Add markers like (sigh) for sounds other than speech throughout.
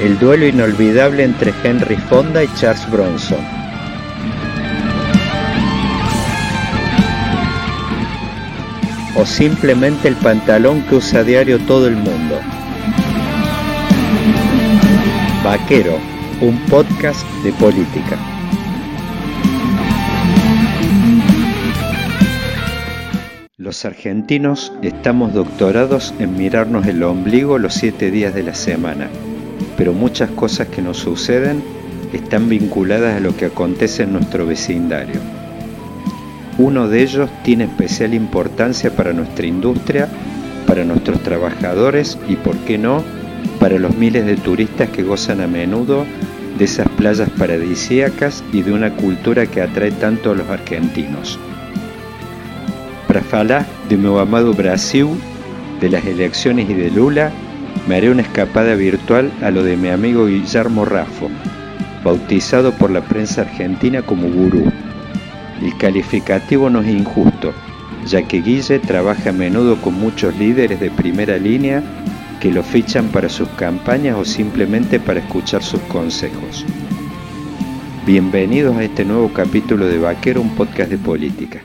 El duelo inolvidable entre Henry Fonda y Charles Bronson. O simplemente el pantalón que usa a diario todo el mundo. Vaquero, un podcast de política. Los argentinos estamos doctorados en mirarnos el ombligo los siete días de la semana, pero muchas cosas que nos suceden están vinculadas a lo que acontece en nuestro vecindario. Uno de ellos tiene especial importancia para nuestra industria, para nuestros trabajadores y, por qué no, para los miles de turistas que gozan a menudo de esas playas paradisíacas y de una cultura que atrae tanto a los argentinos. Para falar de mi amado Brasil, de las elecciones y de Lula, me haré una escapada virtual a lo de mi amigo Guillermo Raffo, bautizado por la prensa argentina como gurú. El calificativo no es injusto, ya que Guille trabaja a menudo con muchos líderes de primera línea que lo fichan para sus campañas o simplemente para escuchar sus consejos. Bienvenidos a este nuevo capítulo de Vaquero, un podcast de política.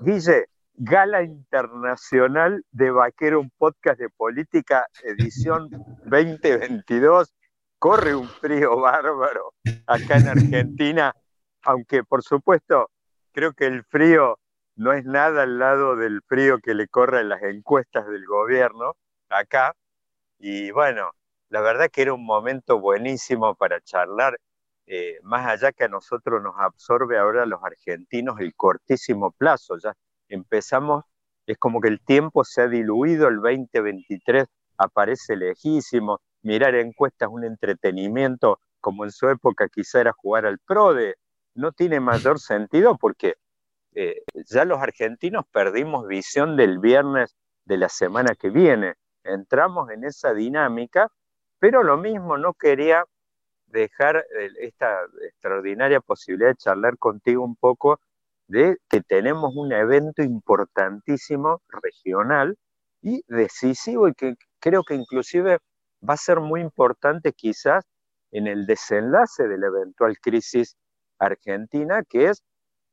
Guille, Gala Internacional de Vaquero, un podcast de política, edición 2022. Corre un frío bárbaro acá en Argentina, aunque por supuesto creo que el frío no es nada al lado del frío que le corre en las encuestas del gobierno acá. Y bueno, la verdad que era un momento buenísimo para charlar, eh, más allá que a nosotros nos absorbe ahora los argentinos el cortísimo plazo, ya empezamos, es como que el tiempo se ha diluido, el 2023 aparece lejísimo, mirar encuestas un entretenimiento como en su época quizá era jugar al PRODE, no tiene mayor sentido porque eh, ya los argentinos perdimos visión del viernes de la semana que viene, entramos en esa dinámica, pero lo mismo no quería dejar eh, esta extraordinaria posibilidad de charlar contigo un poco de que tenemos un evento importantísimo regional y decisivo y que creo que inclusive va a ser muy importante quizás en el desenlace de la eventual crisis argentina, que es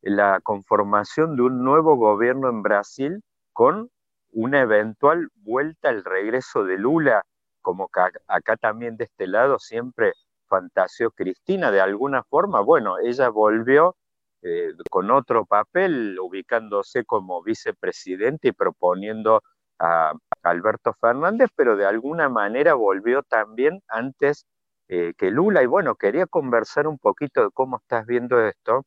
la conformación de un nuevo gobierno en Brasil con una eventual vuelta al regreso de Lula, como acá también de este lado siempre fantaseó Cristina, de alguna forma, bueno, ella volvió eh, con otro papel, ubicándose como vicepresidente y proponiendo a Alberto Fernández, pero de alguna manera volvió también antes eh, que Lula. Y bueno, quería conversar un poquito de cómo estás viendo esto.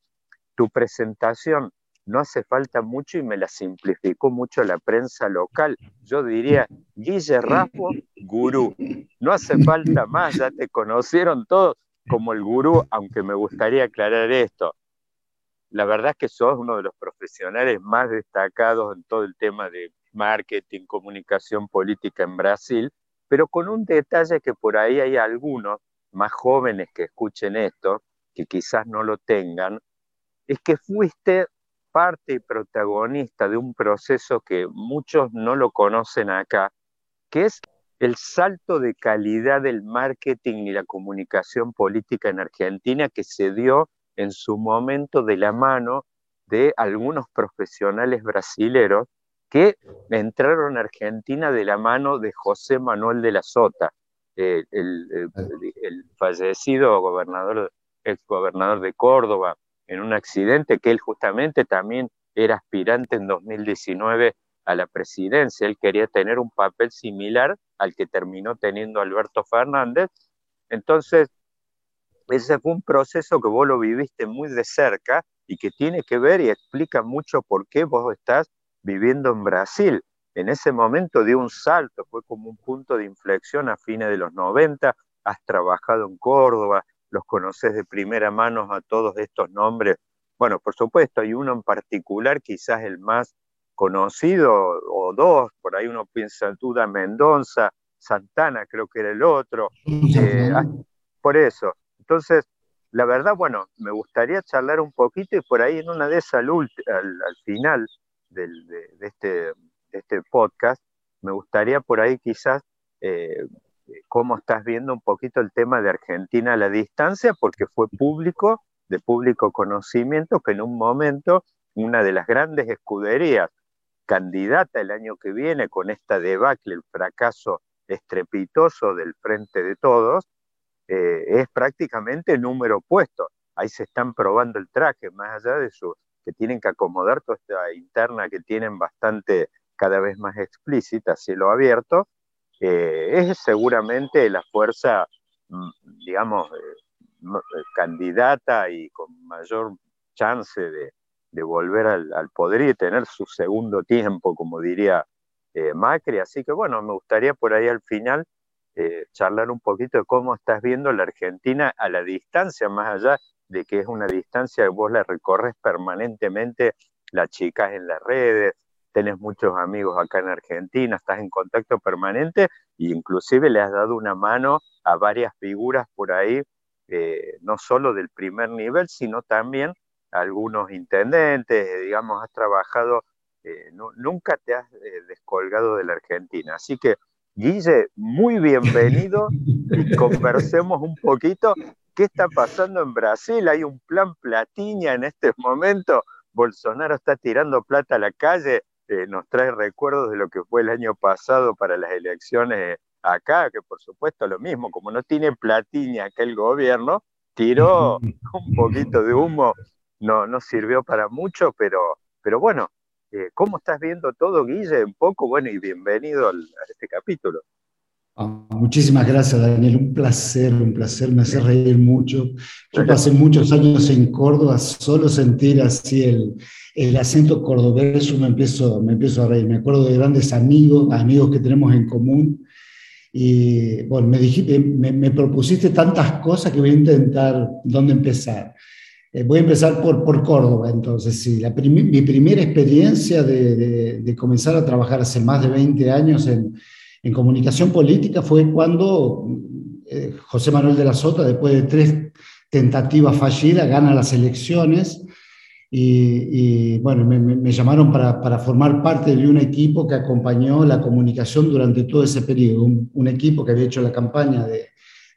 Tu presentación no hace falta mucho y me la simplificó mucho la prensa local. Yo diría, Guille Raffo, gurú. No hace falta más, ya te conocieron todos como el gurú, aunque me gustaría aclarar esto la verdad es que sos uno de los profesionales más destacados en todo el tema de marketing, comunicación política en Brasil, pero con un detalle que por ahí hay algunos más jóvenes que escuchen esto, que quizás no lo tengan, es que fuiste parte y protagonista de un proceso que muchos no lo conocen acá, que es el salto de calidad del marketing y la comunicación política en Argentina que se dio en su momento de la mano de algunos profesionales brasileros que entraron a Argentina de la mano de José Manuel de la Sota, el, fallecido gobernador, ex gobernador de Córdoba, en un accidente que él justamente también era aspirante en 2019 a la presidencia. Él quería tener un papel similar al que terminó teniendo Alberto Fernández. Entonces, ese fue un proceso que vos lo viviste muy de cerca y que tiene que ver y explica mucho por qué vos estás viviendo en Brasil. en ese momento dio un salto, fue como un punto de inflexión a fines de los 90, has trabajado en Córdoba, los conoces de primera mano a todos estos nombres. Bueno, por supuesto, hay uno en particular, quizás el más conocido, o dos, por ahí uno piensa en Duda Mendoza, Santana creo que era el otro. Eh, ah, por eso. Entonces, la verdad, bueno, me gustaría charlar un poquito y por ahí en una de esas, al, al, final de, este, este podcast, me gustaría por ahí quizás eh, cómo estás viendo un poquito el tema de Argentina a la distancia, porque fue público, de público conocimiento, que en un momento una de las grandes escuderías candidata el año que viene con esta debacle, el fracaso estrepitoso del frente de todos, eh, es prácticamente número opuesto. Ahí se están probando el traje, más allá de su, que tienen que acomodar toda esta interna que tienen bastante cada vez más explícita, cielo abierto, eh, es seguramente la fuerza, mm, digamos, eh, candidata y con mayor chance de, volver al, poder y tener su segundo tiempo, como diría Macri. Así que bueno, me gustaría por ahí al final eh, charlar un poquito de cómo estás viendo la Argentina a la distancia, más allá de que es una distancia que vos la recorres permanentemente, la chicas en las redes, tenés muchos amigos acá en Argentina, estás en contacto permanente e inclusive le has dado una mano a varias figuras por ahí, eh, no solo del primer nivel, sino también a algunos intendentes, eh, digamos, has trabajado, nunca te has descolgado de la Argentina. Así que Guille, muy bienvenido y conversemos un poquito. ¿Qué está pasando en Brasil? ¿Hay un plan platiña en este momento? Bolsonaro está tirando plata a la calle, eh, nos trae recuerdos de lo que fue el año pasado para las elecciones acá, que por supuesto lo mismo, como no tiene platiña aquel gobierno, tiró un poquito de humo, no, no sirvió para mucho, pero, pero bueno, eh, ¿Cómo estás viendo todo, Guille? Un poco, bueno, y bienvenido a este capítulo. Ah, muchísimas gracias, Daniel. Un placer, un placer. Me hace reír mucho. Yo pasé muchos años en Córdoba, solo sentir así el, el acento cordobés, me empiezo, me empiezo a reír. Me acuerdo de grandes amigos, amigos que tenemos en común. Y bueno, me, dijiste, me, me propusiste tantas cosas que voy a intentar dónde empezar. Eh, voy a empezar por, por Córdoba, entonces, sí. La mi primera experiencia de, de, comenzar a trabajar hace más de 20 años en, en comunicación política fue cuando eh, José Manuel de la Sota, después de tres tentativas fallidas, gana las elecciones. Y, y bueno, me, me, llamaron para, para, formar parte de un equipo que acompañó la comunicación durante todo ese periodo, un, un equipo que había hecho la campaña de,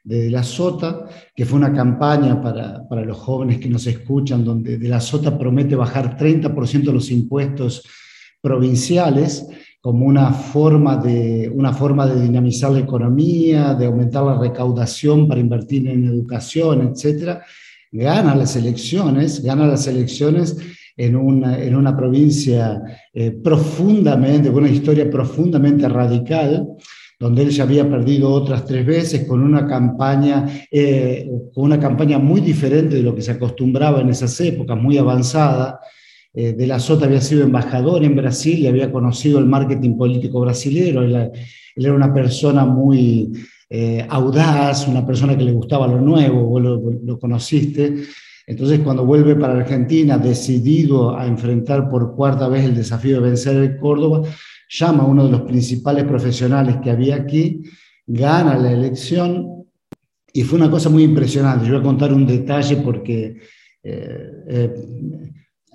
de, la Sota, que fue una campaña para, para, los jóvenes que nos escuchan, donde de la Sota promete bajar 30% los impuestos provinciales como una forma, de, una forma de dinamizar la economía, de aumentar la recaudación para invertir en educación, etc. Gana las elecciones, gana las elecciones en una, en una provincia eh, profundamente, con una historia profundamente radical, donde él ya había perdido otras tres veces con una campaña, eh, una campaña muy diferente de lo que se acostumbraba en esas épocas, muy avanzada. Eh, de la Sota había sido embajador en Brasil y había conocido el marketing político brasileño. Él, era una persona muy eh, audaz, una persona que le gustaba lo nuevo, vos lo, lo conociste. Entonces, cuando vuelve para Argentina, decidido a enfrentar por cuarta vez el desafío de vencer el Córdoba, llama a uno de los principales profesionales que había aquí, gana la elección y fue una cosa muy impresionante. Yo voy a contar un detalle porque eh, eh,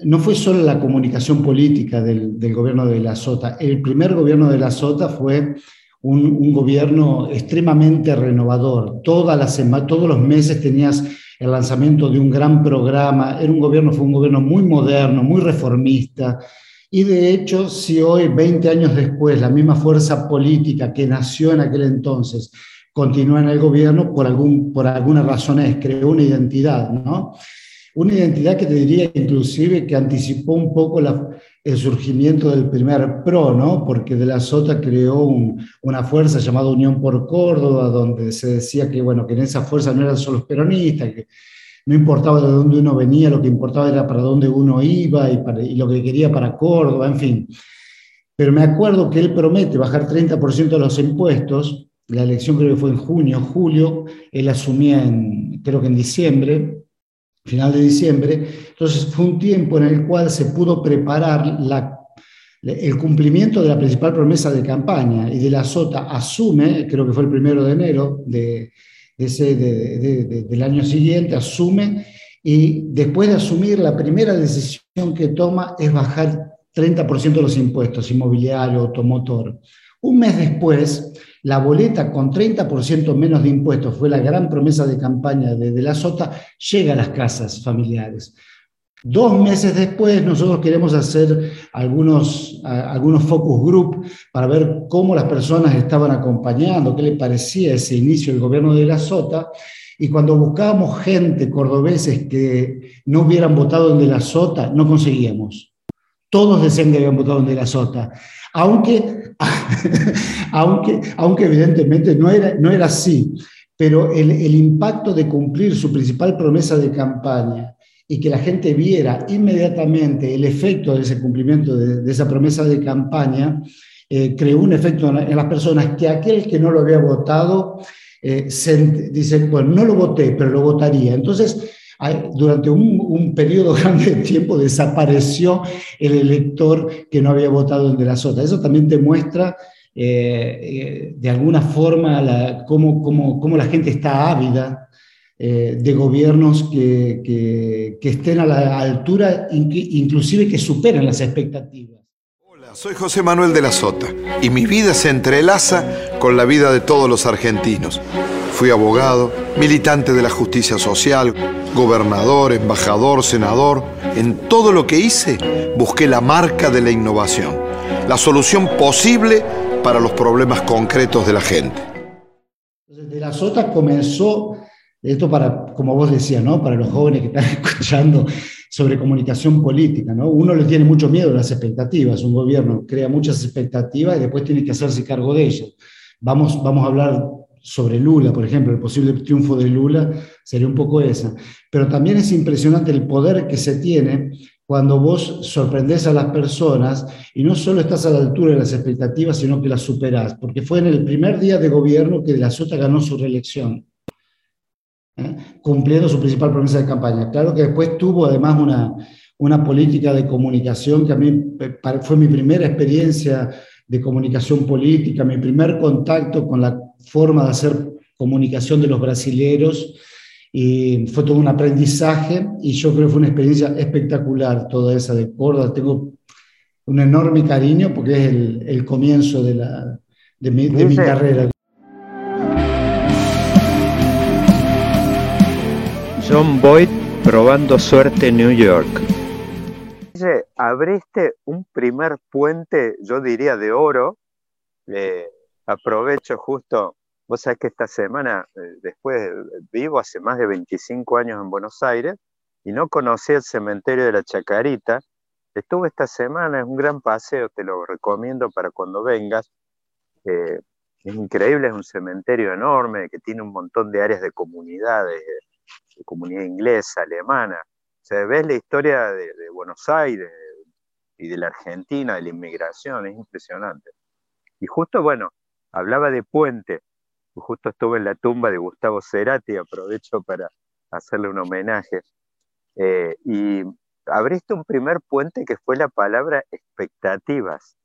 no fue solo la comunicación política del, gobierno de la Sota. El primer gobierno de la Sota fue un, gobierno extremadamente renovador. Toda la semana, todos los meses tenías el lanzamiento de un gran programa. Era un gobierno, fue un gobierno muy moderno, muy reformista. Y de hecho, si hoy, 20 años después, la misma fuerza política que nació en aquel entonces continúa en el gobierno, por, algún, por alguna razón es, creó una identidad, ¿no? Una identidad que te diría inclusive que anticipó un poco la, el surgimiento del primer PRO, ¿no? Porque de la Sota creó una fuerza llamada Unión por Córdoba, donde se decía que, bueno, que en esa fuerza no eran solo los peronistas, que no importaba de dónde uno venía, lo que importaba era para dónde uno iba y, lo que quería para Córdoba, en fin. pero me acuerdo que él promete bajar 30% de los impuestos, la elección creo que fue en junio, julio, él asumía en, creo que en diciembre, final de diciembre, entonces fue un tiempo en el cual se pudo preparar la, el cumplimiento de la principal promesa de campaña y de la SOTA asume, creo que fue el primero de enero de, ese, del año siguiente, asume y después de asumir la primera decisión que toma es bajar 30% de los impuestos, inmobiliario, automotor. Un mes después, la boleta con 30% menos de impuestos, fue la gran promesa de campaña de, la SOTA, llega a las casas familiares. Dos meses después, nosotros queremos hacer algunos, algunos focus group para ver cómo las personas estaban acompañando, qué le parecía ese inicio del gobierno de la SOTA. Y cuando buscábamos gente, cordobeses, que no hubieran votado en de la SOTA, no conseguíamos. Todos decían que habían votado en de la SOTA. Aunque, (laughs) aunque, aunque evidentemente no era, no era así. Pero el, el impacto de cumplir su principal promesa de campaña y que la gente viera inmediatamente el efecto de ese cumplimiento de, esa promesa de campaña, eh, creó un efecto en, las personas que aquel que no lo había votado eh, dice, bueno, no lo voté, pero lo votaría. Entonces, durante un, periodo (laughs) grande de tiempo desapareció el elector que no había votado en de la sota. Eso también te muestra eh, de alguna forma la, cómo, cómo, cómo, la gente está ávida eh, de gobiernos que, estén a la altura, inclusive que superen las expectativas. Hola, soy José Manuel de la Sota y mi vida se entrelaza con la vida de todos los argentinos. Fui abogado, militante de la justicia social, gobernador, embajador, senador. En todo lo que hice busqué la marca de la innovación, la solución posible para los problemas concretos de la gente. De la Sota comenzó esto para, como vos decías, ¿no? para los jóvenes que están (laughs) escuchando sobre comunicación política. ¿no? Uno le tiene mucho miedo a las expectativas, un gobierno crea muchas expectativas y después tiene que hacerse cargo de ellas. Vamos, vamos a hablar sobre Lula, por ejemplo, el posible triunfo de Lula sería un poco esa. Pero también es impresionante el poder que se tiene cuando vos sorprendés a las personas y no solo estás a la altura de las expectativas, sino que las superás, porque fue en el primer día de gobierno que de la Sota ganó su reelección. ¿Eh? cumpliendo su principal promesa de campaña. Claro que después tuvo además una, una política de comunicación que a mí fue mi primera experiencia de comunicación política, mi primer contacto con la forma de hacer comunicación de los brasileros y fue todo un aprendizaje y yo creo que fue una experiencia espectacular toda esa de Córdoba. Tengo un enorme cariño porque es el, el comienzo de, la, de, mi, de mi carrera. John Boyd probando suerte en New York. Abriste un primer puente, yo diría de oro. aprovecho justo, vos sabés que esta semana, eh, después vivo hace más de 25 años en Buenos Aires y no conocí el cementerio de la Chacarita. Estuve esta semana, es un gran paseo, te lo recomiendo para cuando vengas. Eh, es increíble, es un cementerio enorme que tiene un montón de áreas de comunidades, de comunidad inglesa, alemana. O sea, ves la historia de, Buenos Aires y de la Argentina, de la inmigración, es impresionante. Y justo, bueno, hablaba de puente, justo estuve en la tumba de Gustavo Cerati, aprovecho para hacerle un homenaje. Eh, y abriste un primer puente que fue la palabra expectativas.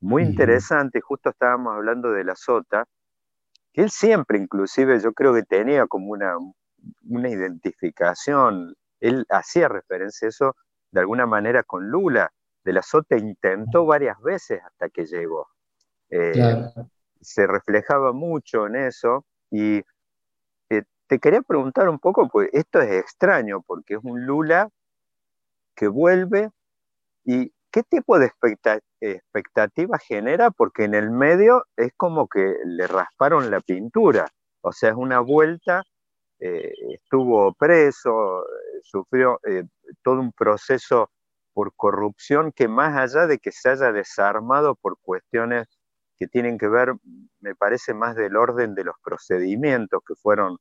Muy interesante, justo estábamos hablando de la sota, que él siempre, inclusive, yo creo que tenía como una, una identificación. Él hacía referencia a eso de alguna manera con Lula. De la Sota intentó varias veces hasta que llegó. Eh, se reflejaba mucho en eso y eh, te quería preguntar un poco, pues esto es extraño porque es un Lula que vuelve y qué tipo de expectativa genera porque en el medio es como que le rasparon la pintura, o sea, es una vuelta eh, estuvo preso, eh, sufrió eh, todo un proceso por corrupción que más allá de que se haya desarmado por cuestiones que tienen que ver, me parece, más del orden de los procedimientos que fueron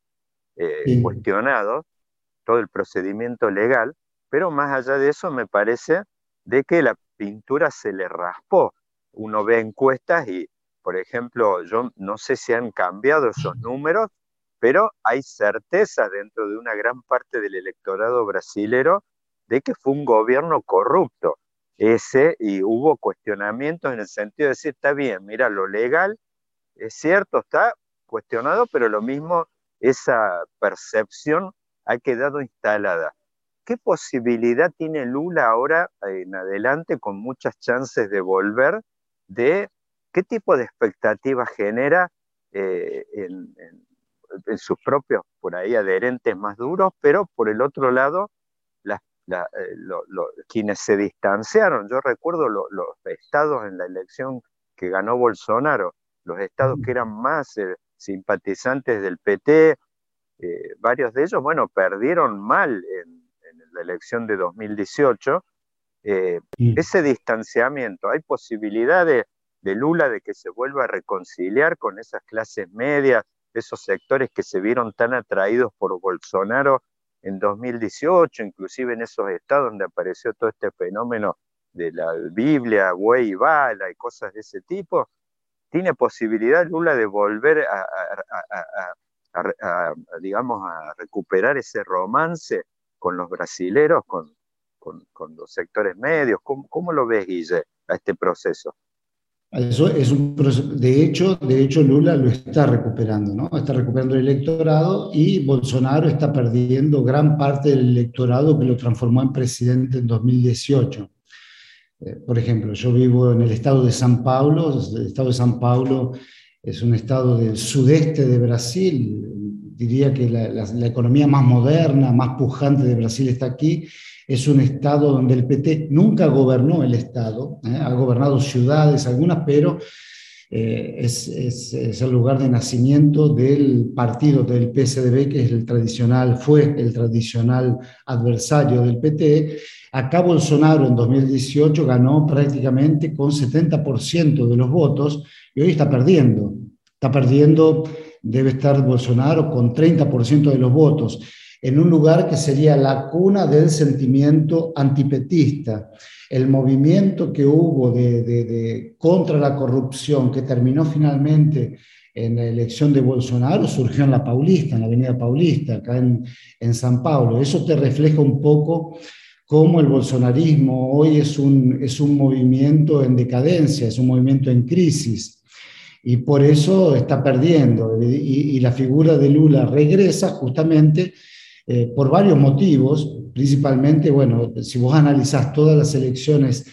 cuestionados, todo el procedimiento legal, pero más allá de eso me parece de que la pintura se le raspó. uno ve encuestas y, por ejemplo, yo no sé si han cambiado esos números, pero hay certeza dentro de una gran parte del electorado brasilero de que fue un gobierno corrupto ese y hubo cuestionamientos en el sentido de decir, está bien, mira, lo legal es cierto, está cuestionado, pero lo mismo, esa percepción ha quedado instalada. ¿Qué posibilidad tiene Lula ahora en adelante con muchas chances de volver? De qué tipo de expectativas genera eh, en, sus propios, por ahí, adherentes más duros, pero por el otro lado, eh, quienes se distanciaron. Yo recuerdo los estados en la elección que ganó Bolsonaro, los estados que eran más eh, simpatizantes del PT, eh, varios de ellos, bueno, perdieron mal en, la elección de 2018. Ese distanciamiento, ¿hay posibilidades de Lula de que se vuelva a reconciliar con esas clases medias, esos sectores que se vieron tan atraídos por Bolsonaro en 2018, inclusive en esos estados donde apareció todo este fenómeno de la Biblia, güey y bala y cosas de ese tipo, ¿tiene posibilidad Lula de volver a, digamos, a recuperar ese romance con los brasileros, con, los sectores medios? ¿Cómo, ¿Cómo, lo ves, Guille, a este proceso? Eso es un de hecho, de hecho Lula lo está recuperando, ¿no? Está recuperando el electorado y Bolsonaro está perdiendo gran parte del electorado que lo transformó en presidente en 2018. Eh, por ejemplo, yo vivo en el estado de San Paulo, el estado de San Paulo es un estado del sudeste de Brasil, diría que la, la economía más moderna, más pujante de Brasil está aquí, es un estado donde el PT nunca gobernó el estado, ¿eh? ha gobernado ciudades, algunas, pero eh, es, el lugar de nacimiento del partido del PSDB, que es el tradicional, fue el tradicional adversario del PT. Acá Bolsonaro en 2018 ganó prácticamente con 70% de los votos y hoy está perdiendo. Está perdiendo, debe estar Bolsonaro con 30% de los votos en un lugar que sería la cuna del sentimiento antipetista. El movimiento que hubo de, contra la corrupción, que terminó finalmente en la elección de Bolsonaro, surgió en la Paulista, en la Avenida Paulista, acá en, en San Paulo. Eso te refleja un poco cómo el bolsonarismo hoy es un, es un movimiento en decadencia, es un movimiento en crisis y por eso está perdiendo. Y, y, la figura de Lula regresa justamente eh, por varios motivos, principalmente, bueno, si vos analizás todas las elecciones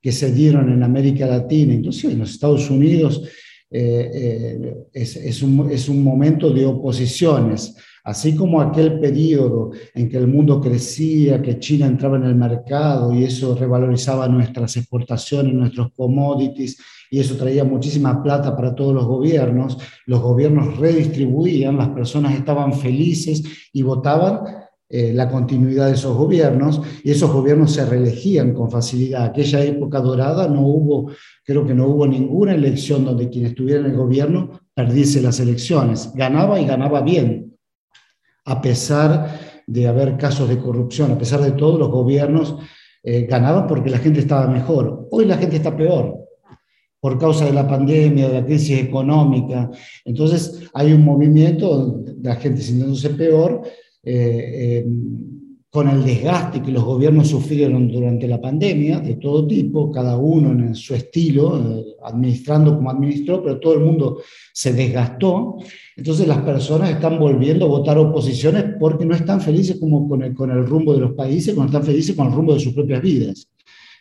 que se dieron en América Latina, inclusive en los Estados Unidos, eh, eh, es, un, es, un, momento de oposiciones, así como aquel periodo en que el mundo crecía, que China entraba en el mercado y eso revalorizaba nuestras exportaciones, nuestros commodities, y eso traía muchísima plata para todos los gobiernos, los gobiernos redistribuían, las personas estaban felices y votaban eh, la continuidad de esos gobiernos y esos gobiernos se reelegían con facilidad. Aquella época dorada no hubo, creo que no hubo ninguna elección donde quien estuviera en el gobierno perdiese las elecciones. Ganaba y ganaba bien, a pesar de haber casos de corrupción, a pesar de todo, los gobiernos eh, ganaban porque la gente estaba mejor. Hoy la gente está peor por causa de la pandemia, de la crisis económica. Entonces hay un movimiento de la gente sintiéndose peor eh, eh, con el desgaste que los gobiernos sufrieron durante la pandemia, de todo tipo, cada uno en su estilo, administrando como administró, pero todo el mundo se desgastó. Entonces las personas están volviendo a votar oposiciones porque no están felices como con el, con el rumbo de los países, no están felices con el rumbo de sus propias vidas.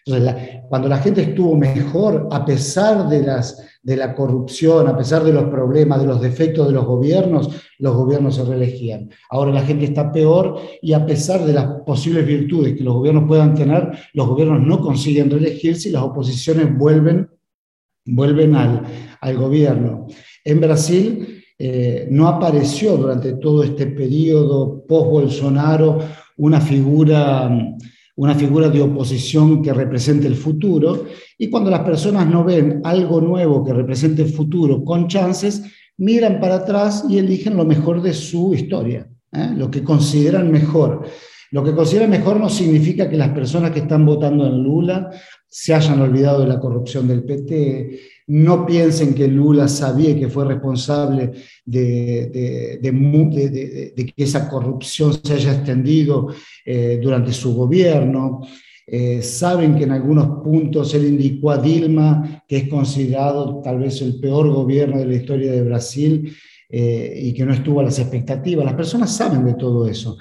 Entonces, cuando la gente estuvo mejor, a pesar de, las, de la corrupción, a pesar de los problemas, de los defectos de los gobiernos, los gobiernos se reelegían. Ahora la gente está peor y a pesar de las posibles virtudes que los gobiernos puedan tener, los gobiernos no consiguen reelegirse y las oposiciones vuelven, vuelven al, al gobierno. En Brasil eh, no apareció durante todo este periodo post-Bolsonaro una figura una figura de oposición que represente el futuro, y cuando las personas no ven algo nuevo que represente el futuro con chances, miran para atrás y eligen lo mejor de su historia, ¿eh? lo que consideran mejor. Lo que considera mejor no significa que las personas que están votando en Lula se hayan olvidado de la corrupción del PT, no piensen que Lula sabía que fue responsable de, que esa corrupción se haya extendido eh, durante su gobierno. Eh, saben que en algunos puntos él indicó a Dilma que es considerado tal vez el peor gobierno de la historia de Brasil eh, y que no estuvo a las expectativas. Las personas saben de todo eso,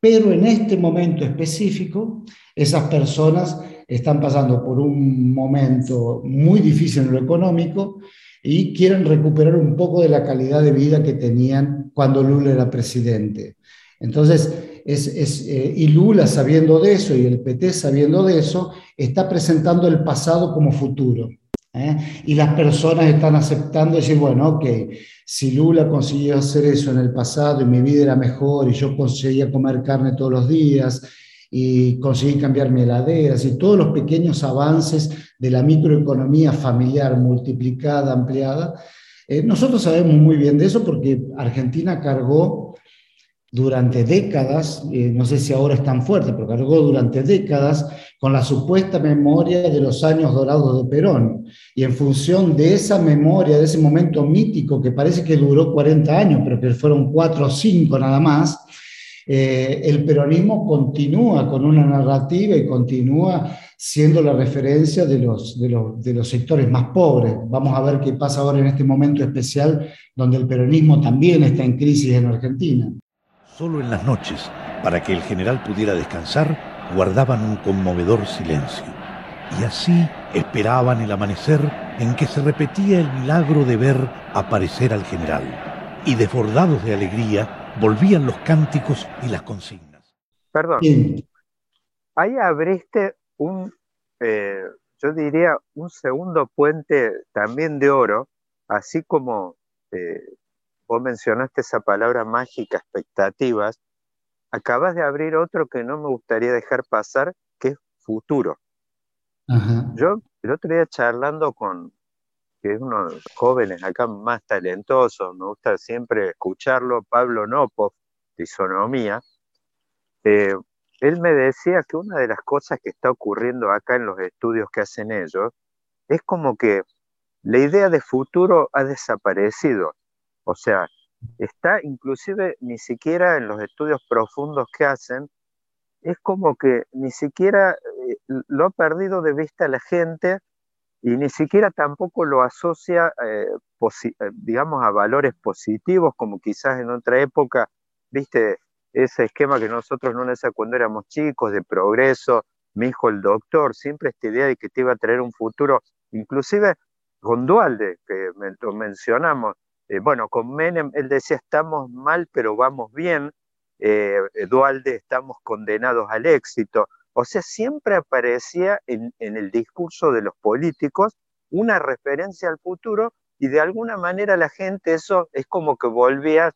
pero en este momento específico, esas personas están pasando por un momento muy difícil en lo económico y quieren recuperar un poco de la calidad de vida que tenían cuando Lula era presidente. Entonces, es, eh, y Lula sabiendo de eso y el PT sabiendo de eso, está presentando el pasado como futuro. ¿eh? Y las personas están aceptando decir, bueno, ok, si Lula consiguió hacer eso en el pasado y mi vida era mejor y yo conseguía comer carne todos los días y conseguí cambiar mi heladeras y todos los pequeños avances de la microeconomía familiar multiplicada, ampliada. Eh, nosotros sabemos muy bien de eso porque Argentina cargó durante décadas, eh, no sé si ahora es tan fuerte, pero cargó durante décadas con la supuesta memoria de los años dorados de Perón. Y en función de esa memoria, de ese momento mítico que parece que duró 40 años, pero que fueron 4 o 5 nada más, eh, el peronismo continúa con una narrativa y continúa siendo la referencia de los, de, los, de los sectores más pobres. Vamos a ver qué pasa ahora en este momento especial donde el peronismo también está en crisis en Argentina. Solo en las noches, para que el general pudiera descansar, guardaban un conmovedor silencio. Y así esperaban el amanecer en que se repetía el milagro de ver aparecer al general. Y desbordados de alegría, volvían los cánticos y las consignas. Perdón. Ahí abriste un, eh, yo diría, un segundo puente también de oro, así como eh, vos mencionaste esa palabra mágica, expectativas, acabas de abrir otro que no me gustaría dejar pasar, que es futuro. Yo el otro día charlando con, que es uno de los jóvenes acá más talentosos, me gusta siempre escucharlo, Pablo Nopov, de Isonomía, eh, él me decía que una de las cosas que está ocurriendo acá en los estudios que hacen ellos es como que la idea de futuro ha desaparecido. O sea, está inclusive ni siquiera en los estudios profundos que hacen, es como que ni siquiera eh, lo ha perdido de vista la gente y ni siquiera tampoco lo asocia, eh, eh, digamos, a valores positivos, como quizás en otra época, viste, ese esquema que nosotros no necesitamos cuando éramos chicos, de progreso, mi hijo el doctor, siempre esta idea de que te iba a traer un futuro, inclusive con Dualde, que mencionamos, eh, bueno, con Menem, él decía, estamos mal, pero vamos bien, Dualde, estamos condenados al éxito, o sea, siempre aparecía en, el discurso de los políticos una referencia al futuro y de alguna manera la gente eso es como que volvía,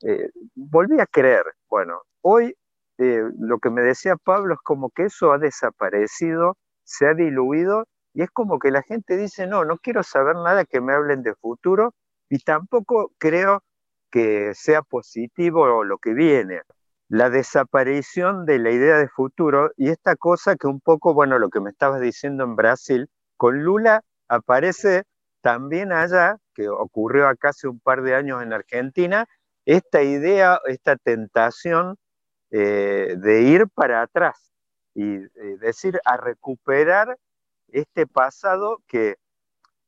eh, volvía a creer. Bueno, hoy eh, lo que me decía Pablo es como que eso ha desaparecido, se ha diluido y es como que la gente dice, no, no quiero saber nada que me hablen de futuro y tampoco creo que sea positivo lo que viene. La desaparición de la idea de futuro y esta cosa que un poco, bueno, lo que me estabas diciendo en Brasil, con Lula aparece también allá, que ocurrió hace un par de años en Argentina, esta idea, esta tentación eh, de ir para atrás y eh, decir, a recuperar este pasado que,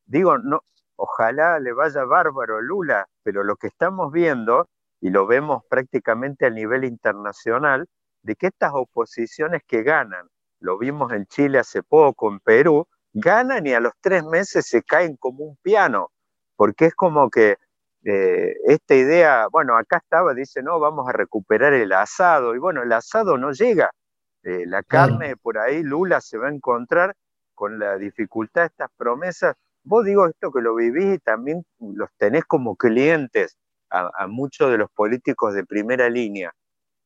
digo, no, ojalá le vaya bárbaro Lula, pero lo que estamos viendo y lo vemos prácticamente a nivel internacional, de que estas oposiciones que ganan, lo vimos en Chile hace poco, en Perú, ganan y a los tres meses se caen como un piano, porque es como que eh, esta idea, bueno, acá estaba, dice, no, vamos a recuperar el asado, y bueno, el asado no llega, eh, la carne por ahí, Lula se va a encontrar con la dificultad de estas promesas. Vos digo esto que lo vivís y también los tenés como clientes a, muchos de los políticos de primera línea.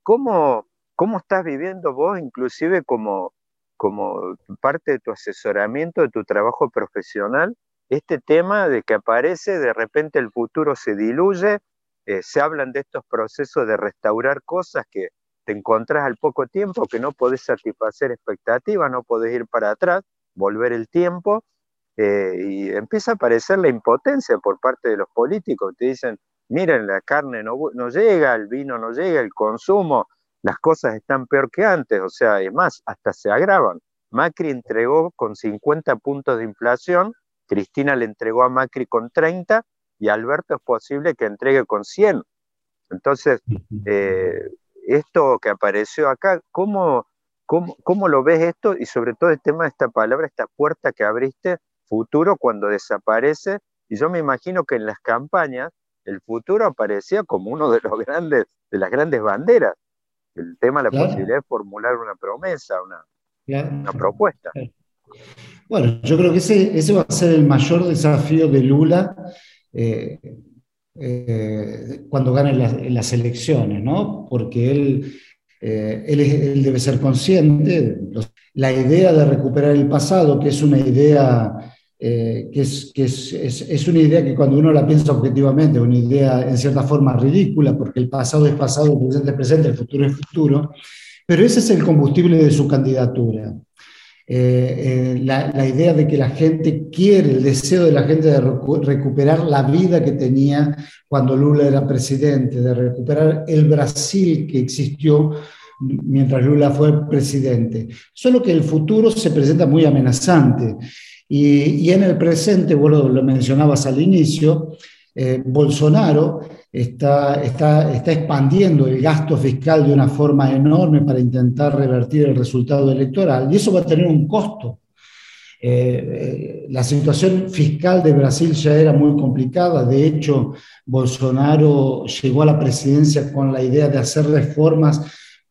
¿Cómo, cómo estás viviendo vos, inclusive como, como parte de tu asesoramiento, de tu trabajo profesional, este tema de que aparece, de repente el futuro se diluye, eh, se hablan de estos procesos de restaurar cosas que te encontrás al poco tiempo que no podés satisfacer expectativas, no podés ir para atrás, volver el tiempo, eh, y empieza a aparecer la impotencia por parte de los políticos. Te dicen, miren, la carne no, no llega, el vino no llega, el consumo, las cosas están peor que antes, o sea, es más, hasta se agravan. Macri entregó con 50 puntos de inflación, Cristina le entregó a Macri con 30 y Alberto es posible que entregue con 100. Entonces, eh, esto que apareció acá, ¿cómo, cómo, cómo lo ves esto? Y sobre todo el tema de esta palabra, esta puerta que abriste, futuro, cuando desaparece. Y yo me imagino que en las campañas el futuro aparecía como uno de los grandes, de las grandes banderas. El tema, la posibilidad de formular una promesa, una, una propuesta. Bueno, yo creo que ese, ese, va a ser el mayor desafío de Lula eh, eh, cuando gane las, elecciones, ¿no? Porque él, eh, él, él, debe ser consciente. La idea de recuperar el pasado, que es una idea que, es, que es, es, es, una idea que cuando uno la piensa objetivamente, una idea en cierta forma ridícula, porque el pasado es pasado, el presente es presente, el futuro es futuro, pero ese es el combustible de su candidatura. Eh, eh, la, idea de que la gente quiere, el deseo de la gente de recuperar la vida que tenía cuando Lula era presidente, de recuperar el Brasil que existió mientras Lula fue presidente. Solo que el futuro se presenta muy amenazante. Y, en el presente, vos lo mencionabas al inicio, eh, Bolsonaro está, está, está expandiendo el gasto fiscal de una forma enorme para intentar revertir el resultado electoral y eso va a tener un costo. Eh, eh, la situación fiscal de Brasil ya era muy complicada, de hecho Bolsonaro llegó a la presidencia con la idea de hacer reformas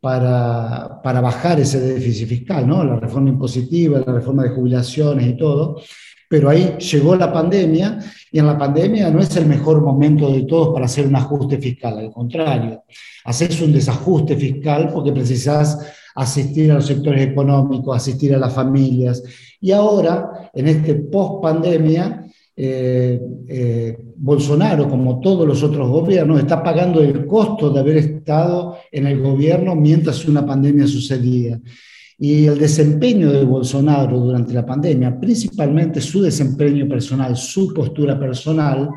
para, para bajar ese déficit fiscal, ¿no? la reforma impositiva, la reforma de jubilaciones y todo, pero ahí llegó la pandemia y en la pandemia no es el mejor momento de todos para hacer un ajuste fiscal, al contrario, haces un desajuste fiscal porque precisas asistir a los sectores económicos, asistir a las familias. Y ahora, en este post-pandemia, eh, eh, Bolsonaro, como todos los otros gobiernos, está pagando el costo de haber estado en el gobierno mientras una pandemia sucedía. Y el desempeño de Bolsonaro durante la pandemia, principalmente su desempeño personal, su postura personal,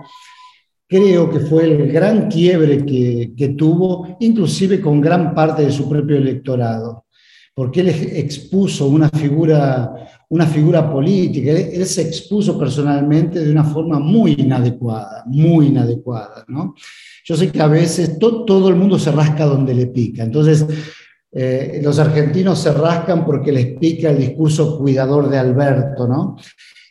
creo que fue el gran quiebre que, que tuvo, inclusive con gran parte de su propio electorado, porque él expuso una figura, una figura política, él, se expuso personalmente de una forma muy inadecuada, muy inadecuada. ¿no? Yo sé que a veces todo el mundo se rasca donde le pica, entonces eh, los argentinos se rascan porque les pica el discurso cuidador de Alberto, ¿no?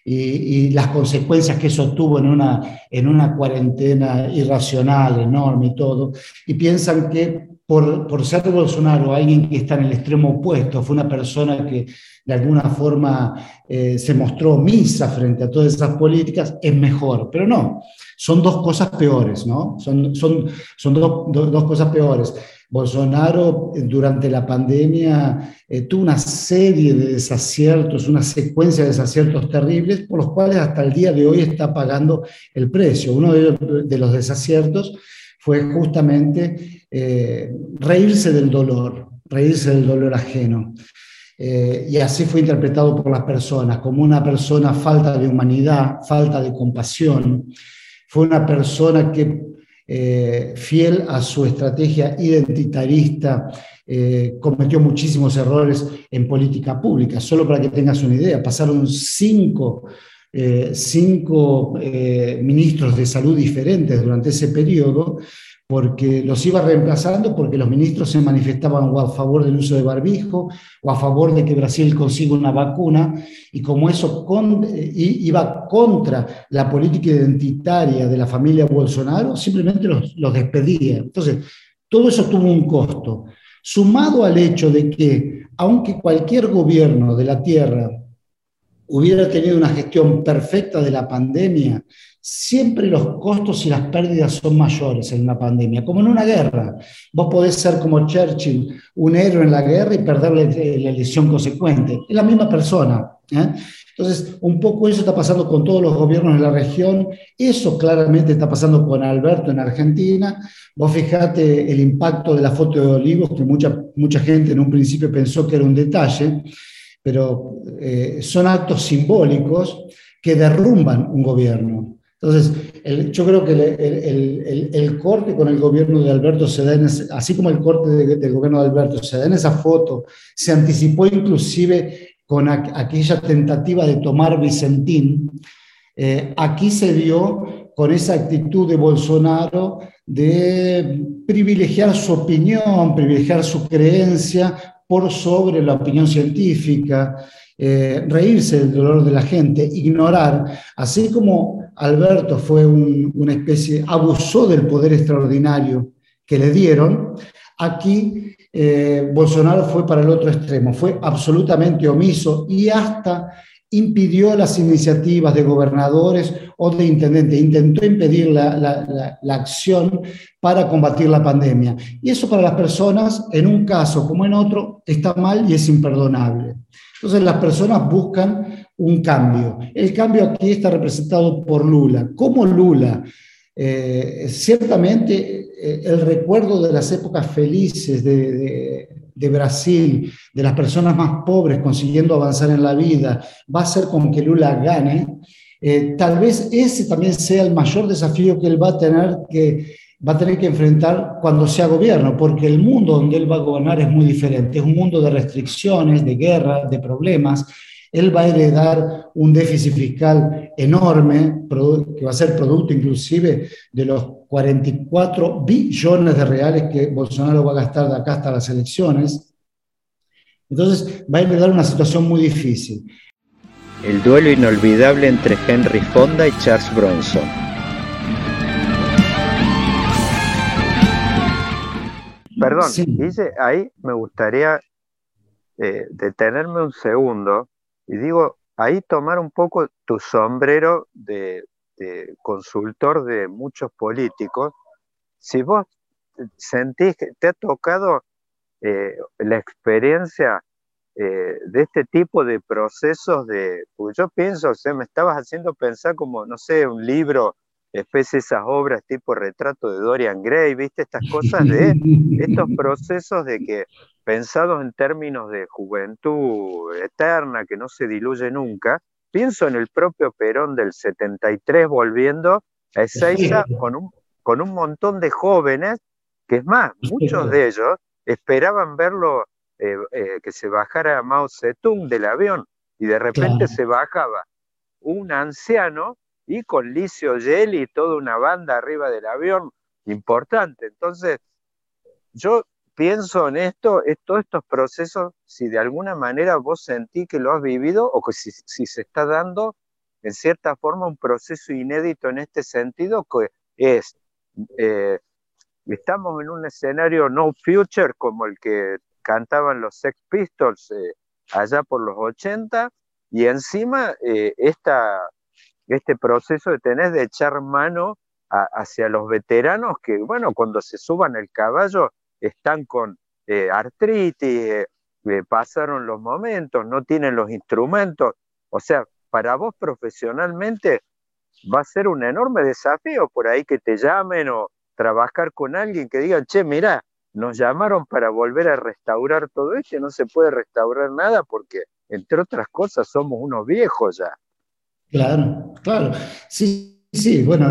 Y, las consecuencias que eso tuvo en una, en una cuarentena irracional, enorme y todo, y piensan que por, por ser Bolsonaro, alguien que está en el extremo opuesto, fue una persona que de alguna forma eh, se mostró misa frente a todas esas políticas, es mejor. Pero no, son dos cosas peores, ¿no? Son, son, son dos cosas peores. Bolsonaro eh, durante la pandemia eh, tuvo una serie de desaciertos, una secuencia de desaciertos terribles por los cuales hasta el día de hoy está pagando el precio. Uno de, los desaciertos fue justamente eh, reírse del dolor, reírse del dolor ajeno. y así fue interpretado por las personas, como una persona falta de humanidad, falta de compasión. Fue una persona que eh, fiel a su estrategia identitarista, eh, cometió muchísimos errores en política pública. Solo para que tengas una idea, pasaron cinco, eh, cinco ministros de salud diferentes durante ese periodo porque los iba reemplazando porque los ministros se manifestaban o a favor del uso de barbijo o a favor de que Brasil consiga una vacuna, y como eso iba contra la política identitaria de la familia Bolsonaro, simplemente los despedía. Entonces, todo eso tuvo un costo, sumado al hecho de que, aunque cualquier gobierno de la Tierra hubiera tenido una gestión perfecta de la pandemia, siempre los costos y las pérdidas son mayores en una pandemia, como en una guerra. Vos podés ser como Churchill, un héroe en la guerra y perder la, elección consecuente. Es la misma persona. ¿eh? Entonces, un poco eso está pasando con todos los gobiernos de la región, eso claramente está pasando con Alberto en Argentina. Vos fijate el impacto de la foto de Olivos, que mucha, mucha gente en un principio pensó que era un detalle, pero eh, son actos simbólicos que derrumban un gobierno. Entonces, yo creo que el, corte con el gobierno de Alberto se da, así como el corte del gobierno de Alberto se da en esa foto, se anticipó inclusive con aquella tentativa de tomar Vicentín, eh, aquí se dio con esa actitud de Bolsonaro de privilegiar su opinión, privilegiar su creencia por sobre la opinión científica, eh, reírse del dolor de la gente, ignorar, así como Alberto fue una especie, abusó del poder extraordinario que le dieron, aquí eh, Bolsonaro fue para el otro extremo, fue absolutamente omiso y hasta impidió las iniciativas de gobernadores o de intendentes, intentó impedir la, acción para combatir la pandemia. Y eso para las personas, en un caso como en otro, está mal y es imperdonable. Entonces las personas buscan un cambio. El cambio aquí está representado por Lula. ¿Cómo Lula? Eh, ciertamente eh, el recuerdo de las épocas felices de, Brasil, de las personas más pobres consiguiendo avanzar en la vida, va a ser con que Lula gane. Eh, tal vez ese también sea el mayor desafío que él va a tener que va a tener que enfrentar cuando sea gobierno, porque el mundo donde él va a gobernar es muy diferente, es un mundo de restricciones, de guerra, de problemas, él va a heredar un déficit fiscal enorme, que va a ser producto inclusive de los 44 billones de reales que Bolsonaro va a gastar de acá hasta las elecciones. Entonces va a heredar una situación muy difícil. El duelo inolvidable entre Henry Fonda y Charles Bronson. Perdón, dice, ahí me gustaría eh, detenerme un segundo y digo, ahí tomar un poco tu sombrero de, consultor de muchos políticos. Si vos sentís que te ha tocado eh, la experiencia eh, de este tipo de procesos de, pues yo pienso, o sea, me estabas haciendo pensar como, no sé, un libro, especie de esas obras tipo retrato de Dorian Gray, viste, estas cosas de (laughs) estos procesos de que pensados en términos de juventud eterna que no se diluye nunca, pienso en el propio Perón del 73 volviendo a Ezeiza (laughs) con un, con un montón de jóvenes, que es más, muchos de ellos esperaban verlo, eh, eh, que se bajara Mao Zedong del avión y de repente se bajaba un anciano y con Licio Gelli y toda una banda arriba del avión importante. Entonces, yo pienso en esto, es, todos estos procesos, si de alguna manera vos sentís que lo has vivido o que si, se está dando en cierta forma un proceso inédito en este sentido, que es, eh, estamos en un escenario no future como el que cantaban los Sex Pistols eh, allá por los 80, y encima eh, este proceso de tener de echar mano hacia los veteranos que, bueno, cuando se suban el caballo, están con eh, artritis, eh, eh, pasaron los momentos, no tienen los instrumentos. O sea, para vos profesionalmente va a ser un enorme desafío por ahí que te llamen o trabajar con alguien que diga, che, mira, nos llamaron para volver a restaurar todo esto y no se puede restaurar nada porque, entre otras cosas, somos unos viejos ya. Claro, claro. Sí, sí, bueno,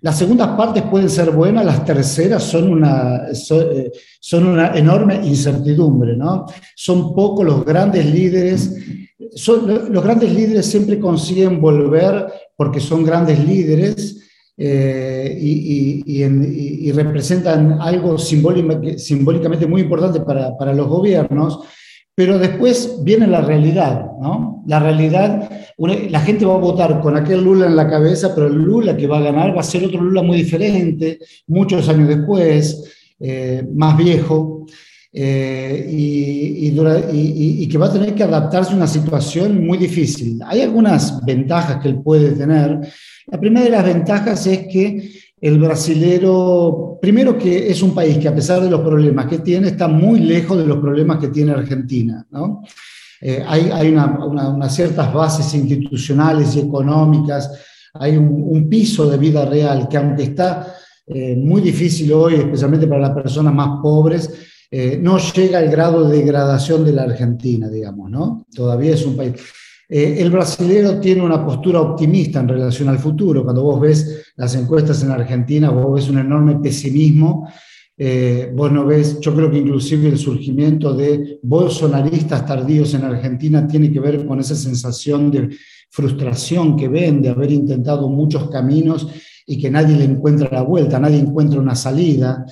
las segundas partes pueden ser buenas, las terceras son una, eh, son, una enorme incertidumbre, ¿no? Son pocos los grandes líderes, los grandes líderes siempre consiguen volver porque son grandes líderes eh, y, representan algo simbólicamente muy importante para, para los gobiernos, pero después viene la realidad, ¿no? La realidad, la gente va a votar con aquel Lula en la cabeza, pero el Lula que va a ganar va a ser otro Lula muy diferente, muchos años después, eh, más viejo, eh, y, y, que va a tener que adaptarse a una situación muy difícil. Hay algunas ventajas que él puede tener. La primera de las ventajas es que el brasilero, primero que es un país que a pesar de los problemas que tiene, está muy lejos de los problemas que tiene Argentina. ¿no? eh, hay, unas ciertas bases institucionales y económicas, hay un, piso de vida real que aunque está eh, muy difícil hoy, especialmente para las personas más pobres, eh, no llega al grado de degradación de la Argentina, digamos, ¿no? Todavía es un país. El brasilero tiene una postura optimista en relación al futuro. Cuando vos ves las encuestas en Argentina, vos ves un enorme pesimismo eh, vos no ves, yo creo que inclusive el surgimiento de bolsonaristas tardíos en Argentina tiene que ver con esa sensación de frustración que ven de haber intentado muchos caminos y que nadie le encuentra la vuelta, nadie encuentra una salida.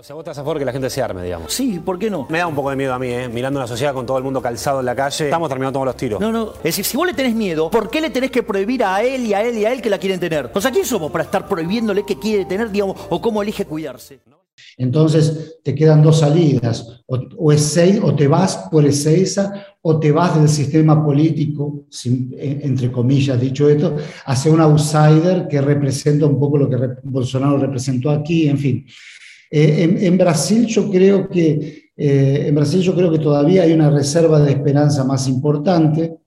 O sea, vos estás a favor que la gente se arme, digamos. Sí, ¿por qué no? Me da un poco de miedo a mí, ¿eh? Mirando una sociedad con todo el mundo calzado en la calle, estamos terminando todos los tiros. No, no. Es decir, si vos le tenés miedo, ¿por qué le tenés que prohibir a él y a él y a él que la quieren tener? O sea, ¿quién somos para estar prohibiéndole que quiere tener, digamos, o cómo elige cuidarse? Entonces te quedan dos salidas, o, es seis, o te vas por Ezeiza o te vas del sistema político, entre comillas dicho esto, hacia un outsider que representa un poco lo que Bolsonaro representó aquí, en fin. Eh, en, Brasil yo creo que eh, en Brasil yo creo que todavía hay una reserva de esperanza más importante.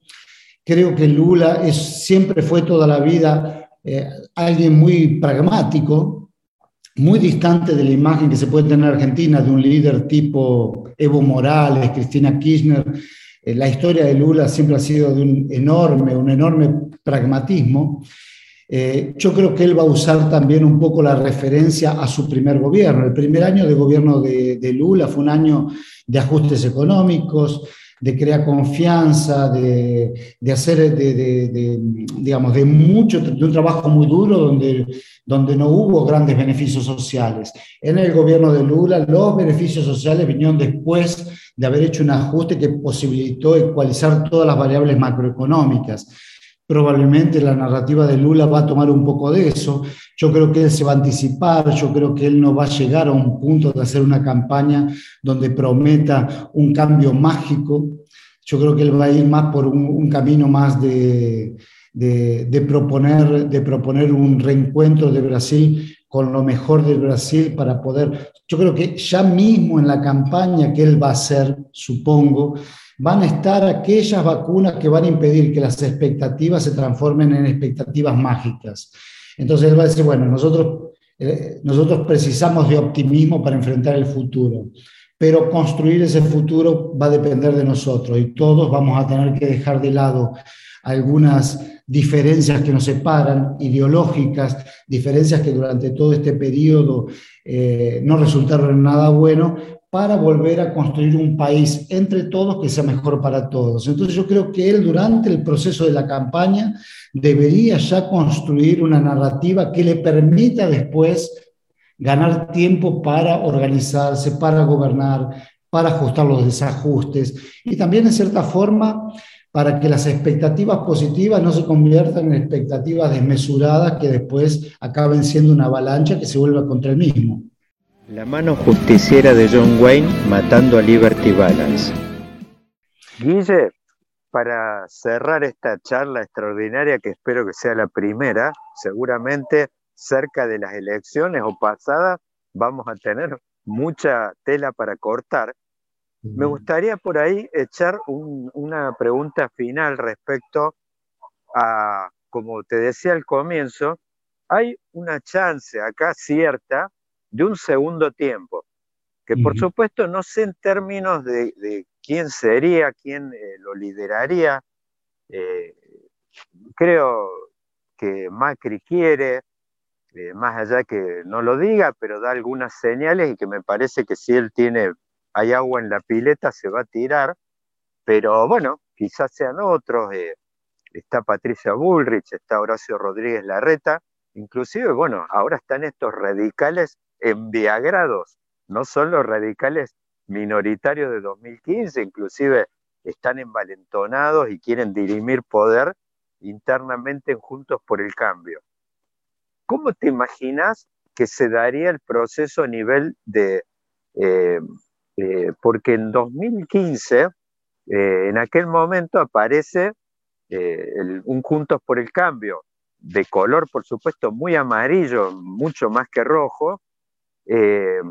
Creo que Lula es, siempre fue toda la vida eh, alguien muy pragmático, muy distante de la imagen que se puede tener en Argentina de un líder tipo Evo Morales, Cristina Kirchner. Eh, la historia de Lula siempre ha sido de un enorme, un enorme pragmatismo. Eh, yo creo que él va a usar también un poco la referencia a su primer gobierno. El primer año de gobierno de, de Lula fue un año de ajustes económicos, de crear confianza, de, hacer, de, digamos, de mucho, de un trabajo muy duro donde, donde no hubo grandes beneficios sociales. En el gobierno de Lula, los beneficios sociales vinieron después de haber hecho un ajuste que posibilitó ecualizar todas las variables macroeconómicas probablemente la narrativa de Lula va a tomar un poco de eso. Yo creo que él se va a anticipar, yo creo que él no va a llegar a un punto de hacer una campaña donde prometa un cambio mágico. Yo creo que él va a ir más por un, camino más de, de, proponer, de proponer un reencuentro de Brasil con lo mejor del Brasil para poder, yo creo que ya mismo en la campaña que él va a hacer, supongo, van a estar aquellas vacunas que van a impedir que las expectativas se transformen en expectativas mágicas. Entonces él va a decir, bueno, nosotros, eh, nosotros precisamos de optimismo para enfrentar el futuro, pero construir ese futuro va a depender de nosotros y todos vamos a tener que dejar de lado algunas diferencias que nos separan, ideológicas, diferencias que durante todo este periodo eh, no resultaron nada bueno, para volver a construir un país entre todos que sea mejor para todos. Entonces yo creo que él durante el proceso de la campaña debería ya construir una narrativa que le permita después ganar tiempo para organizarse, para gobernar, para ajustar los desajustes y también en cierta forma para que las expectativas positivas no se conviertan en expectativas desmesuradas que después acaben siendo una avalancha que se vuelva contra el mismo. La mano justiciera de John Wayne matando a Liberty Balance. Guille, para cerrar esta charla extraordinaria, que espero que sea la primera, seguramente cerca de las elecciones o pasadas vamos a tener mucha tela para cortar. Me gustaría por ahí echar una pregunta final respecto a, como te decía al comienzo, hay una chance acá cierta de un segundo tiempo, que por supuesto no sé en términos de, quién sería, quién eh, lo lideraría. Eh, creo que Macri quiere, eh, más allá que no lo diga, pero da algunas señales y que me parece que si él tiene, hay agua en la pileta, se va a tirar. Pero bueno, quizás sean otros. está Patricia Bullrich, está Horacio Rodríguez Larreta, inclusive, bueno, ahora están estos radicales enviagrados, no son los radicales minoritarios de 2015, inclusive están envalentonados y quieren dirimir poder internamente Juntos por el Cambio. ¿Cómo te imaginas que se daría el proceso a nivel de... Eh, eh, porque en 2015, eh, en aquel momento aparece un Juntos por el Cambio, de color, por supuesto, muy amarillo, mucho más que rojo, eh,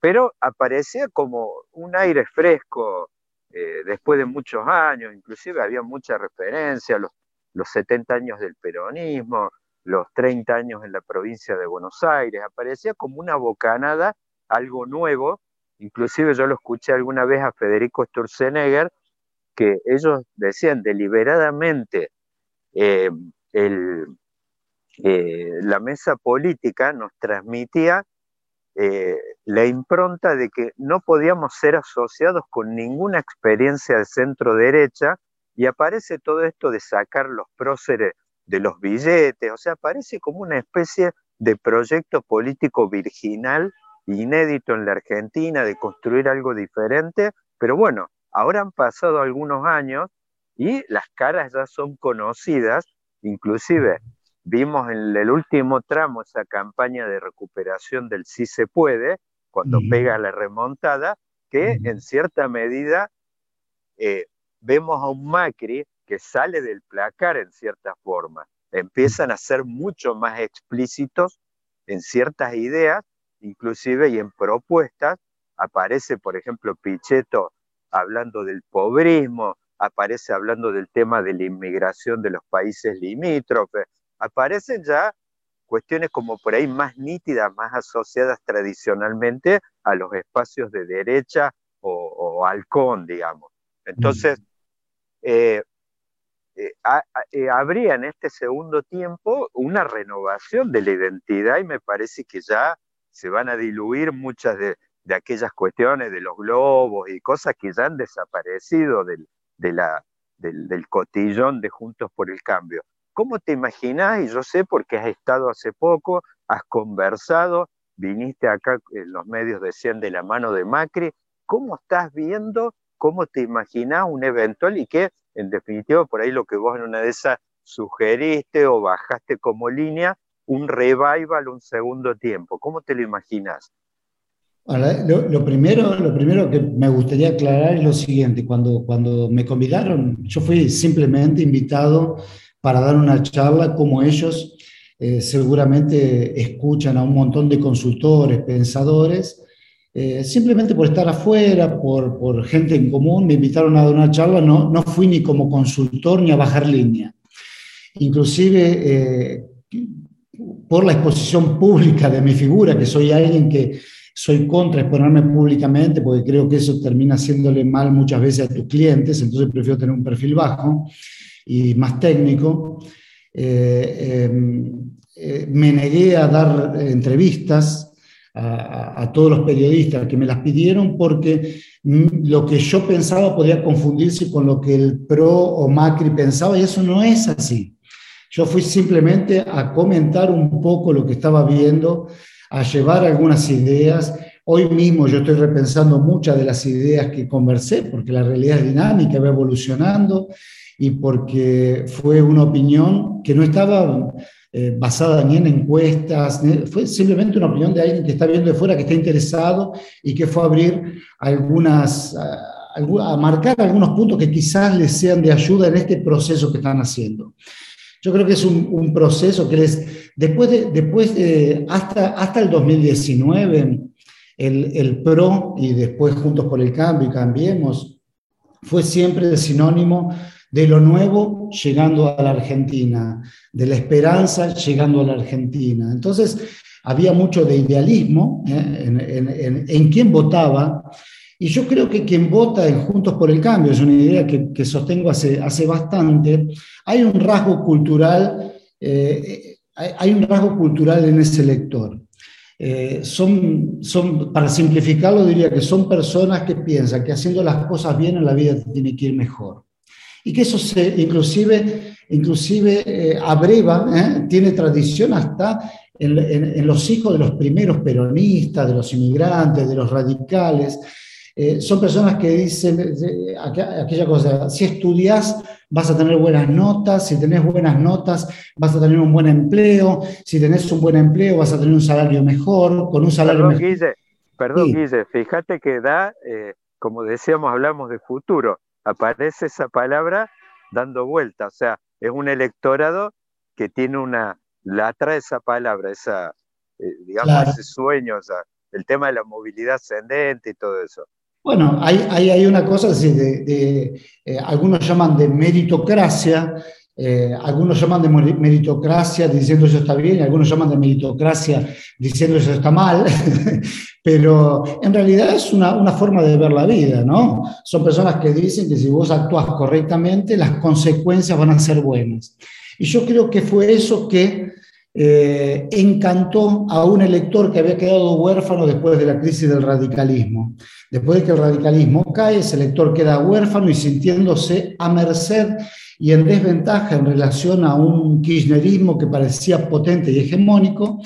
pero aparecía como un aire fresco, eh, después de muchos años, inclusive había mucha referencia, los, los 70 años del peronismo, los 30 años en la provincia de Buenos Aires, aparecía como una bocanada, algo nuevo, inclusive yo lo escuché alguna vez a Federico Sturzenegger, que ellos decían deliberadamente, eh, el, la mesa política nos transmitía eh, la impronta de que no podíamos ser asociados con ninguna experiencia de centro derecha y aparece todo esto de sacar los próceres de los billetes, o sea, aparece como una especie de proyecto político virginal, inédito en la Argentina, de construir algo diferente, pero bueno, ahora han pasado algunos años y las caras ya son conocidas, inclusive vimos en el último tramo esa campaña de recuperación del sí se puede, cuando pega la remontada, que en cierta medida eh, vemos a un Macri que sale del placar en cierta forma. Empiezan a ser mucho más explícitos en ciertas ideas, inclusive y en propuestas. Aparece, por ejemplo, Pichetto hablando del pobrismo, aparece hablando del tema de la inmigración de los países limítrofes, aparecen ya cuestiones como por ahí más nítidas, más asociadas tradicionalmente a los espacios de derecha o, halcón, digamos. Entonces, eh, eh, eh, habría en este segundo tiempo una renovación de la identidad y me parece que ya se van a diluir muchas de, aquellas cuestiones de los globos y cosas que ya han desaparecido del, del cotillón de Juntos por el Cambio. ¿Cómo te imaginas? Y yo sé porque has estado hace poco, has conversado, viniste acá, en los medios decían de la mano de Macri, ¿cómo estás viendo, cómo te imaginas un eventual y que, en definitiva, por ahí lo que vos en una de esas sugeriste o bajaste como línea, un revival, un segundo tiempo? ¿Cómo te lo imaginas? lo, primero, lo primero que me gustaría aclarar es lo siguiente, cuando, cuando me convidaron, yo fui simplemente invitado para dar una charla como ellos eh, seguramente escuchan a un montón de consultores, pensadores, eh, simplemente por estar afuera, por, por, gente en común, me invitaron a dar una charla, no, no fui ni como consultor ni a bajar línea. Inclusive eh, por la exposición pública de mi figura, que soy alguien que soy contra exponerme públicamente, porque creo que eso termina haciéndole mal muchas veces a tus clientes, entonces prefiero tener un perfil bajo y más técnico, eh, em, eh, me negué a dar entrevistas a, todos los periodistas que me las pidieron porque lo que yo pensaba podía confundirse con lo que el PRO o Macri pensaba y eso no es así. Yo fui simplemente a comentar un poco lo que estaba viendo, a llevar algunas ideas. Hoy mismo yo estoy repensando muchas de las ideas que conversé, porque la realidad es dinámica, va evolucionando y porque fue una opinión que no estaba eh, basada ni en encuestas, fue simplemente una opinión de alguien que está viendo de fuera, que está interesado y que fue a abrir algunas, a, marcar algunos puntos que quizás les sean de ayuda en este proceso que están haciendo. Yo creo que es un, proceso que les, después de, después de, hasta, hasta el 2019, el, el PRO y después Juntos por el Cambio y Cambiemos, fue siempre el sinónimo de lo nuevo llegando a la Argentina, de la esperanza llegando a la Argentina. Entonces, había mucho de idealismo ¿eh? en, quién votaba, y yo creo que quien vota en Juntos por el Cambio, es una idea que, sostengo hace, hace bastante, hay un rasgo cultural, eh, hay un rasgo cultural en ese elector. Eh, son, son, para simplificarlo, diría que son personas que piensan que haciendo las cosas bien en la vida tiene que ir mejor y que eso se, inclusive, inclusive eh, abreva, ¿eh? tiene tradición hasta en, los hijos de los primeros peronistas, de los inmigrantes, de los radicales. Eh, son personas que dicen aquella cosa, si estudias vas a tener buenas notas, si tenés buenas notas vas a tener un buen empleo, si tenés un buen empleo vas a tener un salario mejor, con un salario perdón, Guille, perdón, Guille, fíjate que da, como decíamos, hablamos de futuro aparece esa palabra dando vuelta, o sea, es un electorado que tiene una, la atrae esa palabra, esa, eh, digamos, ese sueño, o sea, el tema de la movilidad ascendente y todo eso. Bueno, hay, hay, una cosa, de, eh, algunos llaman de meritocracia, eh, algunos llaman de meritocracia diciendo eso está bien, algunos llaman de meritocracia diciendo eso está mal, (laughs) pero en realidad es una, una, forma de ver la vida, ¿no? Son personas que dicen que si vos actúas correctamente, las consecuencias van a ser buenas. Y yo creo que fue eso que eh, encantó a un elector que había quedado huérfano después de la crisis del radicalismo. Después de que el radicalismo cae, ese elector queda huérfano y sintiéndose a merced y en desventaja en relación a un kirchnerismo que parecía potente y hegemónico,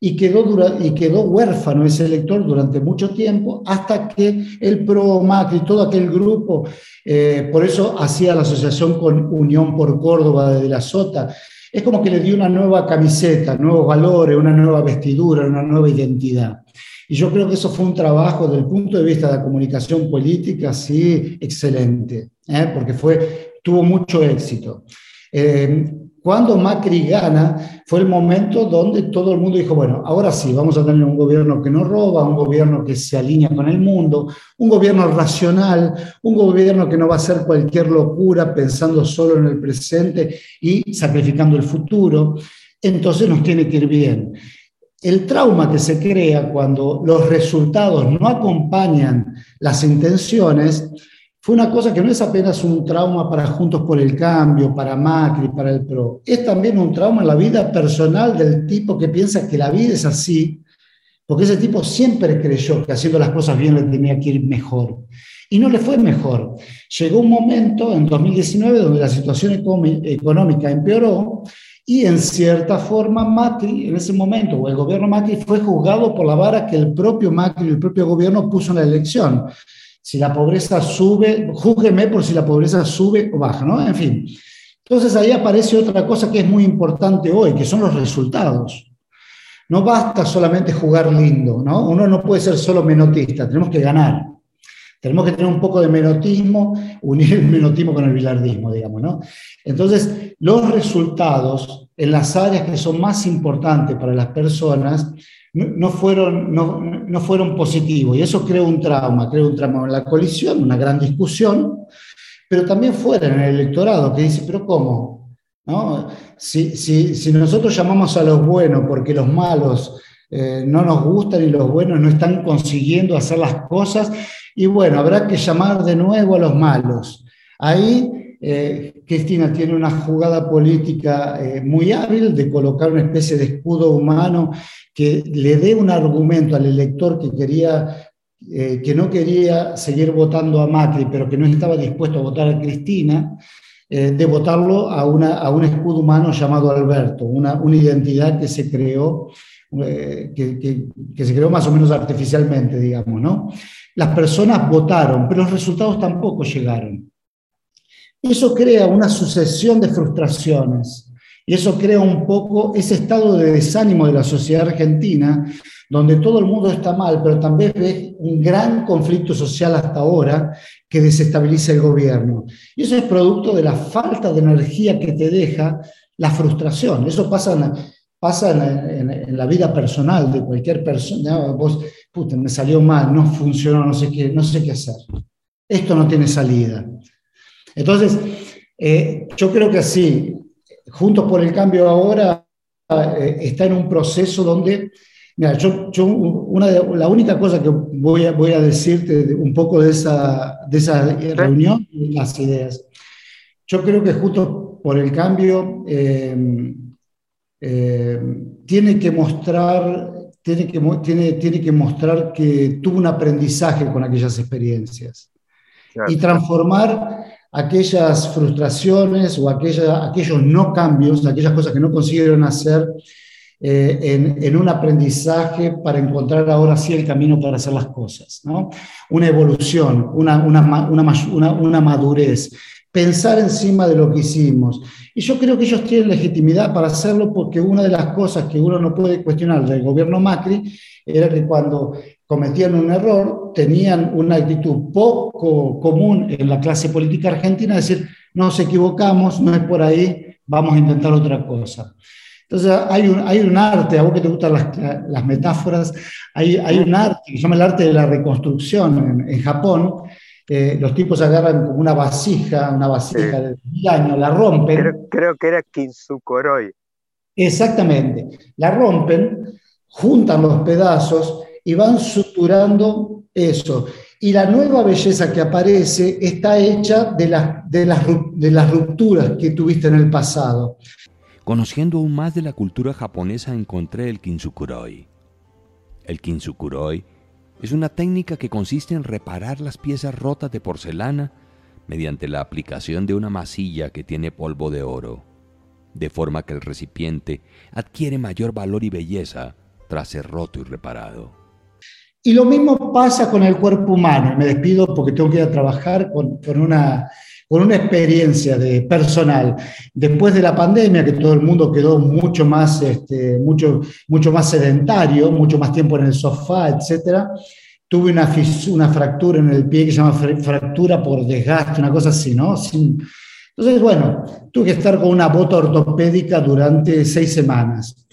y quedó, huérfano ese elector durante mucho tiempo, hasta que el PRO, Macri, todo aquel grupo, eh, por eso hacía la asociación con Unión por Córdoba de la Sota, es como que le dio una nueva camiseta, nuevos valores, una nueva vestidura, una nueva identidad. Y yo creo que eso fue un trabajo desde el punto de vista de la comunicación política, sí, excelente, ¿eh? porque fue, tuvo mucho éxito. Eh, cuando Macri gana, fue el momento donde todo el mundo dijo, bueno, ahora sí, vamos a tener un gobierno que no roba, un gobierno que se alinea con el mundo, un gobierno racional, un gobierno que no va a hacer cualquier locura pensando solo en el presente y sacrificando el futuro. Entonces nos tiene que ir bien. El trauma que se crea cuando los resultados no acompañan las intenciones fue una cosa que no es apenas un trauma para Juntos por el Cambio, para Macri, para el PRO, es también un trauma en la vida personal del tipo que piensa que la vida es así, porque ese tipo siempre creyó que haciendo las cosas bien le tenía que ir mejor. Y no le fue mejor. Llegó un momento en 2019 donde la situación económica empeoró y en cierta forma Macri, en ese momento, o el gobierno Macri, fue juzgado por la vara que el propio Macri, el propio gobierno puso en la elección si la pobreza sube, júgueme por si la pobreza sube o baja, ¿no? En fin. Entonces ahí aparece otra cosa que es muy importante hoy, que son los resultados. No basta solamente jugar lindo, ¿no? Uno no puede ser solo menotista, tenemos que ganar. Tenemos que tener un poco de menotismo, unir el menotismo con el bilardismo, digamos, ¿no? Entonces, los resultados en las áreas que son más importantes para las personas no fueron, no, no fueron positivos y eso creó un trauma, creó un trauma en la colisión, una gran discusión, pero también fuera en el electorado que dice, pero ¿cómo? ¿No? Si, si, si nosotros llamamos a los buenos porque los malos eh, no nos gustan y los buenos no están consiguiendo hacer las cosas, y bueno, habrá que llamar de nuevo a los malos. Ahí eh, Cristina tiene una jugada política eh, muy hábil de colocar una especie de escudo humano que le dé un argumento al elector que quería eh, que no quería seguir votando a Macri, pero que no estaba dispuesto a votar a Cristina, de votarlo a, una, a un escudo humano llamado Alberto, una, una identidad que se creó, que, que, se creó más o menos artificialmente, digamos, ¿no? Las personas votaron, pero los resultados tampoco llegaron. Eso crea una sucesión de frustraciones y eso crea un poco ese estado de desánimo de la sociedad argentina, donde todo el mundo está mal, pero también ves un gran conflicto social hasta ahora que desestabiliza el gobierno. Y eso es producto de la falta de energía que te deja la frustración. Eso pasa en, la vida personal de cualquier persona. Vos, puta, me salió mal, no funcionó, no sé qué, no sé qué hacer. Esto no tiene salida. Entonces, eh, yo creo que sí, Juntos por el Cambio ahora eh, está en un proceso donde, mira, yo, yo una la única cosa que voy a, voy a decirte un poco de esa, de esa reunión, las ideas. Yo creo que Juntos por el Cambio eh, tiene que mostrar tiene que, tiene, tiene que mostrar que tuvo un aprendizaje con aquellas experiencias. Y transformar aquellas frustraciones o aquellos no cambios, aquellas cosas que no consiguieron hacer eh, en, en, un aprendizaje para encontrar ahora sí el camino para hacer las cosas, ¿no? Una evolución, una, una, una, una, madurez, pensar encima de lo que hicimos. Y yo creo que ellos tienen legitimidad para hacerlo porque una de las cosas que uno no puede cuestionar del gobierno Macri era que cuando cometían un error, tenían una actitud poco común en la clase política argentina, decir, nos equivocamos, no es por ahí, vamos a intentar otra cosa. Entonces hay un, hay un arte, a vos que te gustan las, las metáforas, hay, hay, un arte que se llama el arte de la reconstrucción en, en Japón. Eh, los tipos agarran como una vasija, una vasija de mil años, la rompen. Creo, creo que era Kinsukoroi. Exactamente, la rompen, juntan los pedazos y van suturando eso. Y la nueva belleza que aparece está hecha de, las de, las, de las rupturas que tuviste en el pasado. Conociendo aún más de la cultura japonesa encontré el kintsukuroi. El kintsukuroi es una técnica que consiste en reparar las piezas rotas de porcelana mediante la aplicación de una masilla que tiene polvo de oro, de forma que el recipiente adquiere mayor valor y belleza tras ser roto y reparado. Y lo mismo pasa con el cuerpo humano. Me despido porque tengo que ir a trabajar con, una, con una experiencia de personal. Después de la pandemia, que todo el mundo quedó mucho más, este, mucho, mucho más sedentario, mucho más tiempo en el sofá, etc., tuve una, una fractura en el pie que se llama fractura por desgaste, una cosa así, ¿no? entonces, bueno, tuve que estar con una bota ortopédica durante seis semanas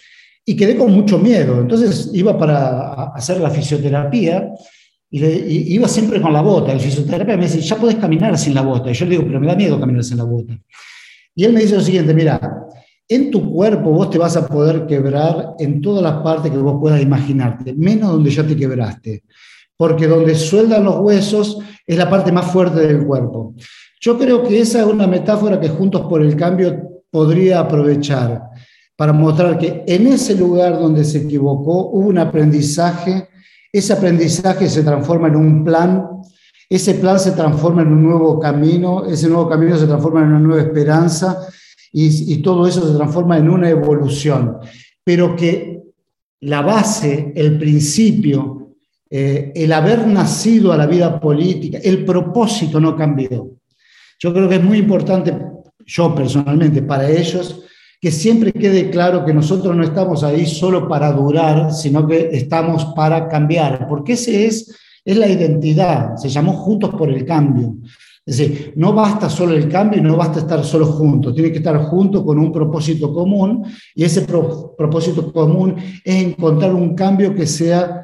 y quedé con mucho miedo. Entonces iba para hacer la fisioterapia y, iba siempre con la bota. El fisioterapeuta me dice, ya puedes caminar sin la bota. Y yo le digo, pero me da miedo caminar sin la bota. Y él me dice lo siguiente, mira, en tu cuerpo vos te vas a poder quebrar en todas las partes que vos puedas imaginarte, menos donde ya te quebraste, porque donde sueldan los huesos es la parte más fuerte del cuerpo. Yo creo que esa es una metáfora que Juntos por el Cambio podría aprovechar para mostrar que en ese lugar donde se equivocó hubo un aprendizaje, ese aprendizaje se transforma en un plan, ese plan se transforma en un nuevo camino, ese nuevo camino se transforma en una nueva esperanza. Y, todo eso se transforma en una evolución, pero que la base, el principio, eh, el haber nacido a la vida política, el propósito no cambió. Yo creo que es muy importante, yo personalmente, para ellos, que siempre quede claro que nosotros no estamos ahí solo para durar, sino que estamos para cambiar, porque ese es, es la identidad, se llamó Juntos por el Cambio. Es decir, no basta solo el cambio y no basta estar solo juntos, tiene que estar juntos con un propósito común y ese propósito común es encontrar un cambio que sea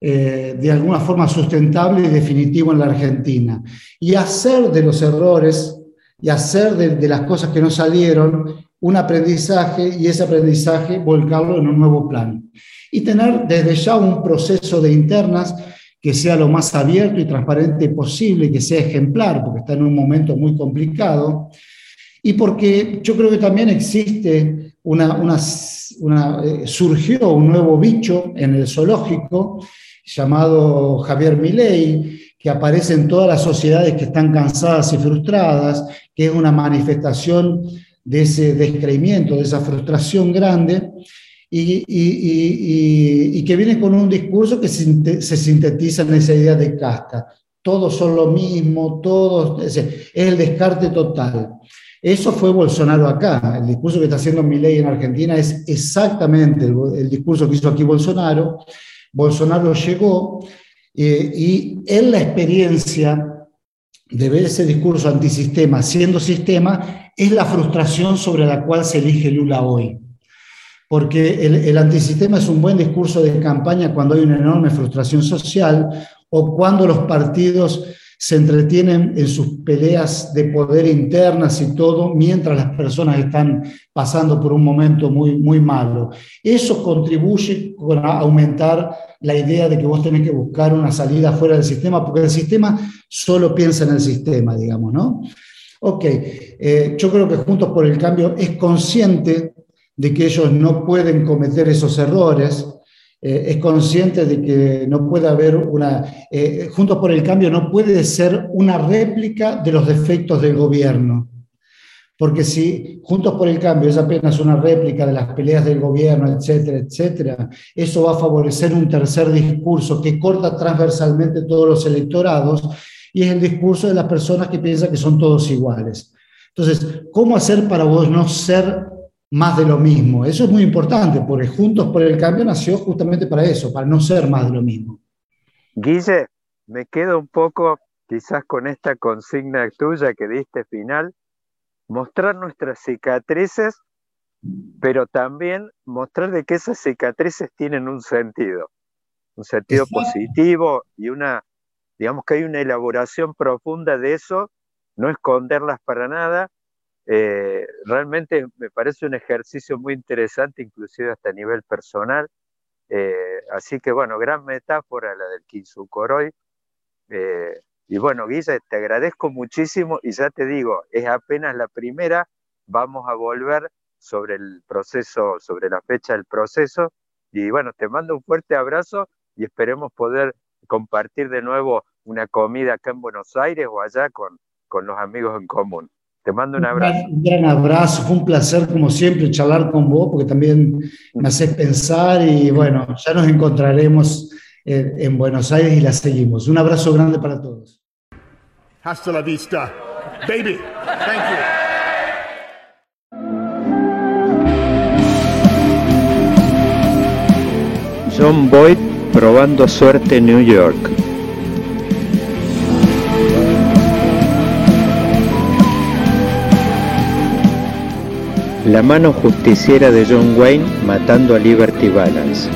eh, de alguna forma sustentable y definitivo en la Argentina. Y hacer de los errores y hacer de, de las cosas que no salieron un aprendizaje y ese aprendizaje volcarlo en un nuevo plan. Y tener desde ya un proceso de internas que sea lo más abierto y transparente posible, que sea ejemplar, porque está en un momento muy complicado, y porque yo creo que también existe una, una, eh, surgió un nuevo bicho en el zoológico llamado Javier Milei, que aparece en todas las sociedades que están cansadas y frustradas, que es una manifestación de ese descreimiento, de esa frustración grande, y, que viene con un discurso que se sintetiza en esa idea de casta. Todos son lo mismo, todos, es el descarte total. Eso fue Bolsonaro acá. El discurso que está haciendo Milei en Argentina es exactamente el, discurso que hizo aquí Bolsonaro. Bolsonaro llegó eh, y en la experiencia de ver ese discurso antisistema siendo sistema, es la frustración sobre la cual se elige Lula hoy. Porque el, antisistema es un buen discurso de campaña cuando hay una enorme frustración social o cuando los partidos se entretienen en sus peleas de poder internas y todo, mientras las personas están pasando por un momento muy, muy malo. Eso contribuye a aumentar la idea de que vos tenés que buscar una salida fuera del sistema, porque el sistema solo piensa en el sistema, digamos, ¿no? Ok, eh, yo creo que Juntos por el Cambio es consciente de que ellos no pueden cometer esos errores, eh, es consciente de que no puede haber una... Eh, Juntos por el Cambio no puede ser una réplica de los defectos del gobierno. Porque si Juntos por el Cambio es apenas una réplica de las peleas del gobierno, etcétera, etcétera, eso va a favorecer un tercer discurso que corta transversalmente todos los electorados y es el discurso de las personas que piensan que son todos iguales. Entonces, ¿cómo hacer para vos no ser más de lo mismo? Eso es muy importante, porque Juntos por el Cambio nació justamente para eso, para no ser más de lo mismo. Guille, me quedo un poco quizás con esta consigna tuya que diste final, mostrar nuestras cicatrices pero también mostrar de que esas cicatrices tienen un sentido, un sentido positivo y una, digamos que hay una elaboración profunda de eso, no esconderlas para nada. Eh, realmente me parece un ejercicio muy interesante, inclusive hasta a nivel personal. Eh, así que bueno, gran metáfora la del Kinsukoroi. Eh, y bueno, Guilla, te agradezco muchísimo y ya te digo, es apenas la primera, vamos a volver sobre el proceso, sobre la fecha del proceso. Y bueno, te mando un fuerte abrazo y esperemos poder compartir de nuevo una comida acá en Buenos Aires o allá con, con los amigos en común. Te mando un abrazo. Un gran abrazo, fue un placer como siempre charlar con vos porque también me haces pensar y bueno, ya nos encontraremos en, en Buenos Aires y la seguimos. Un abrazo grande para todos. Hasta la vista, baby. Thank you. John Boyd probando suerte en New York. La mano justiciera de John Wayne matando a Liberty Balance.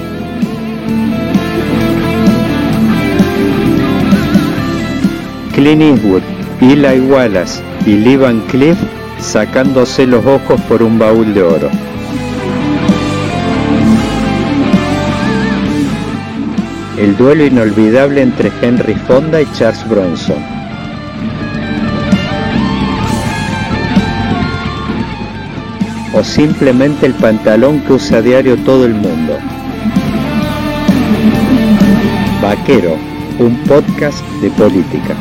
Clint Eastwood, Eli Wallace y Lee Van Cleef sacándose los ojos por un baúl de oro. El duelo inolvidable entre Henry Fonda y Charles Bronson. O simplemente el pantalón que usa a diario todo el mundo. Vaquero, un podcast de política.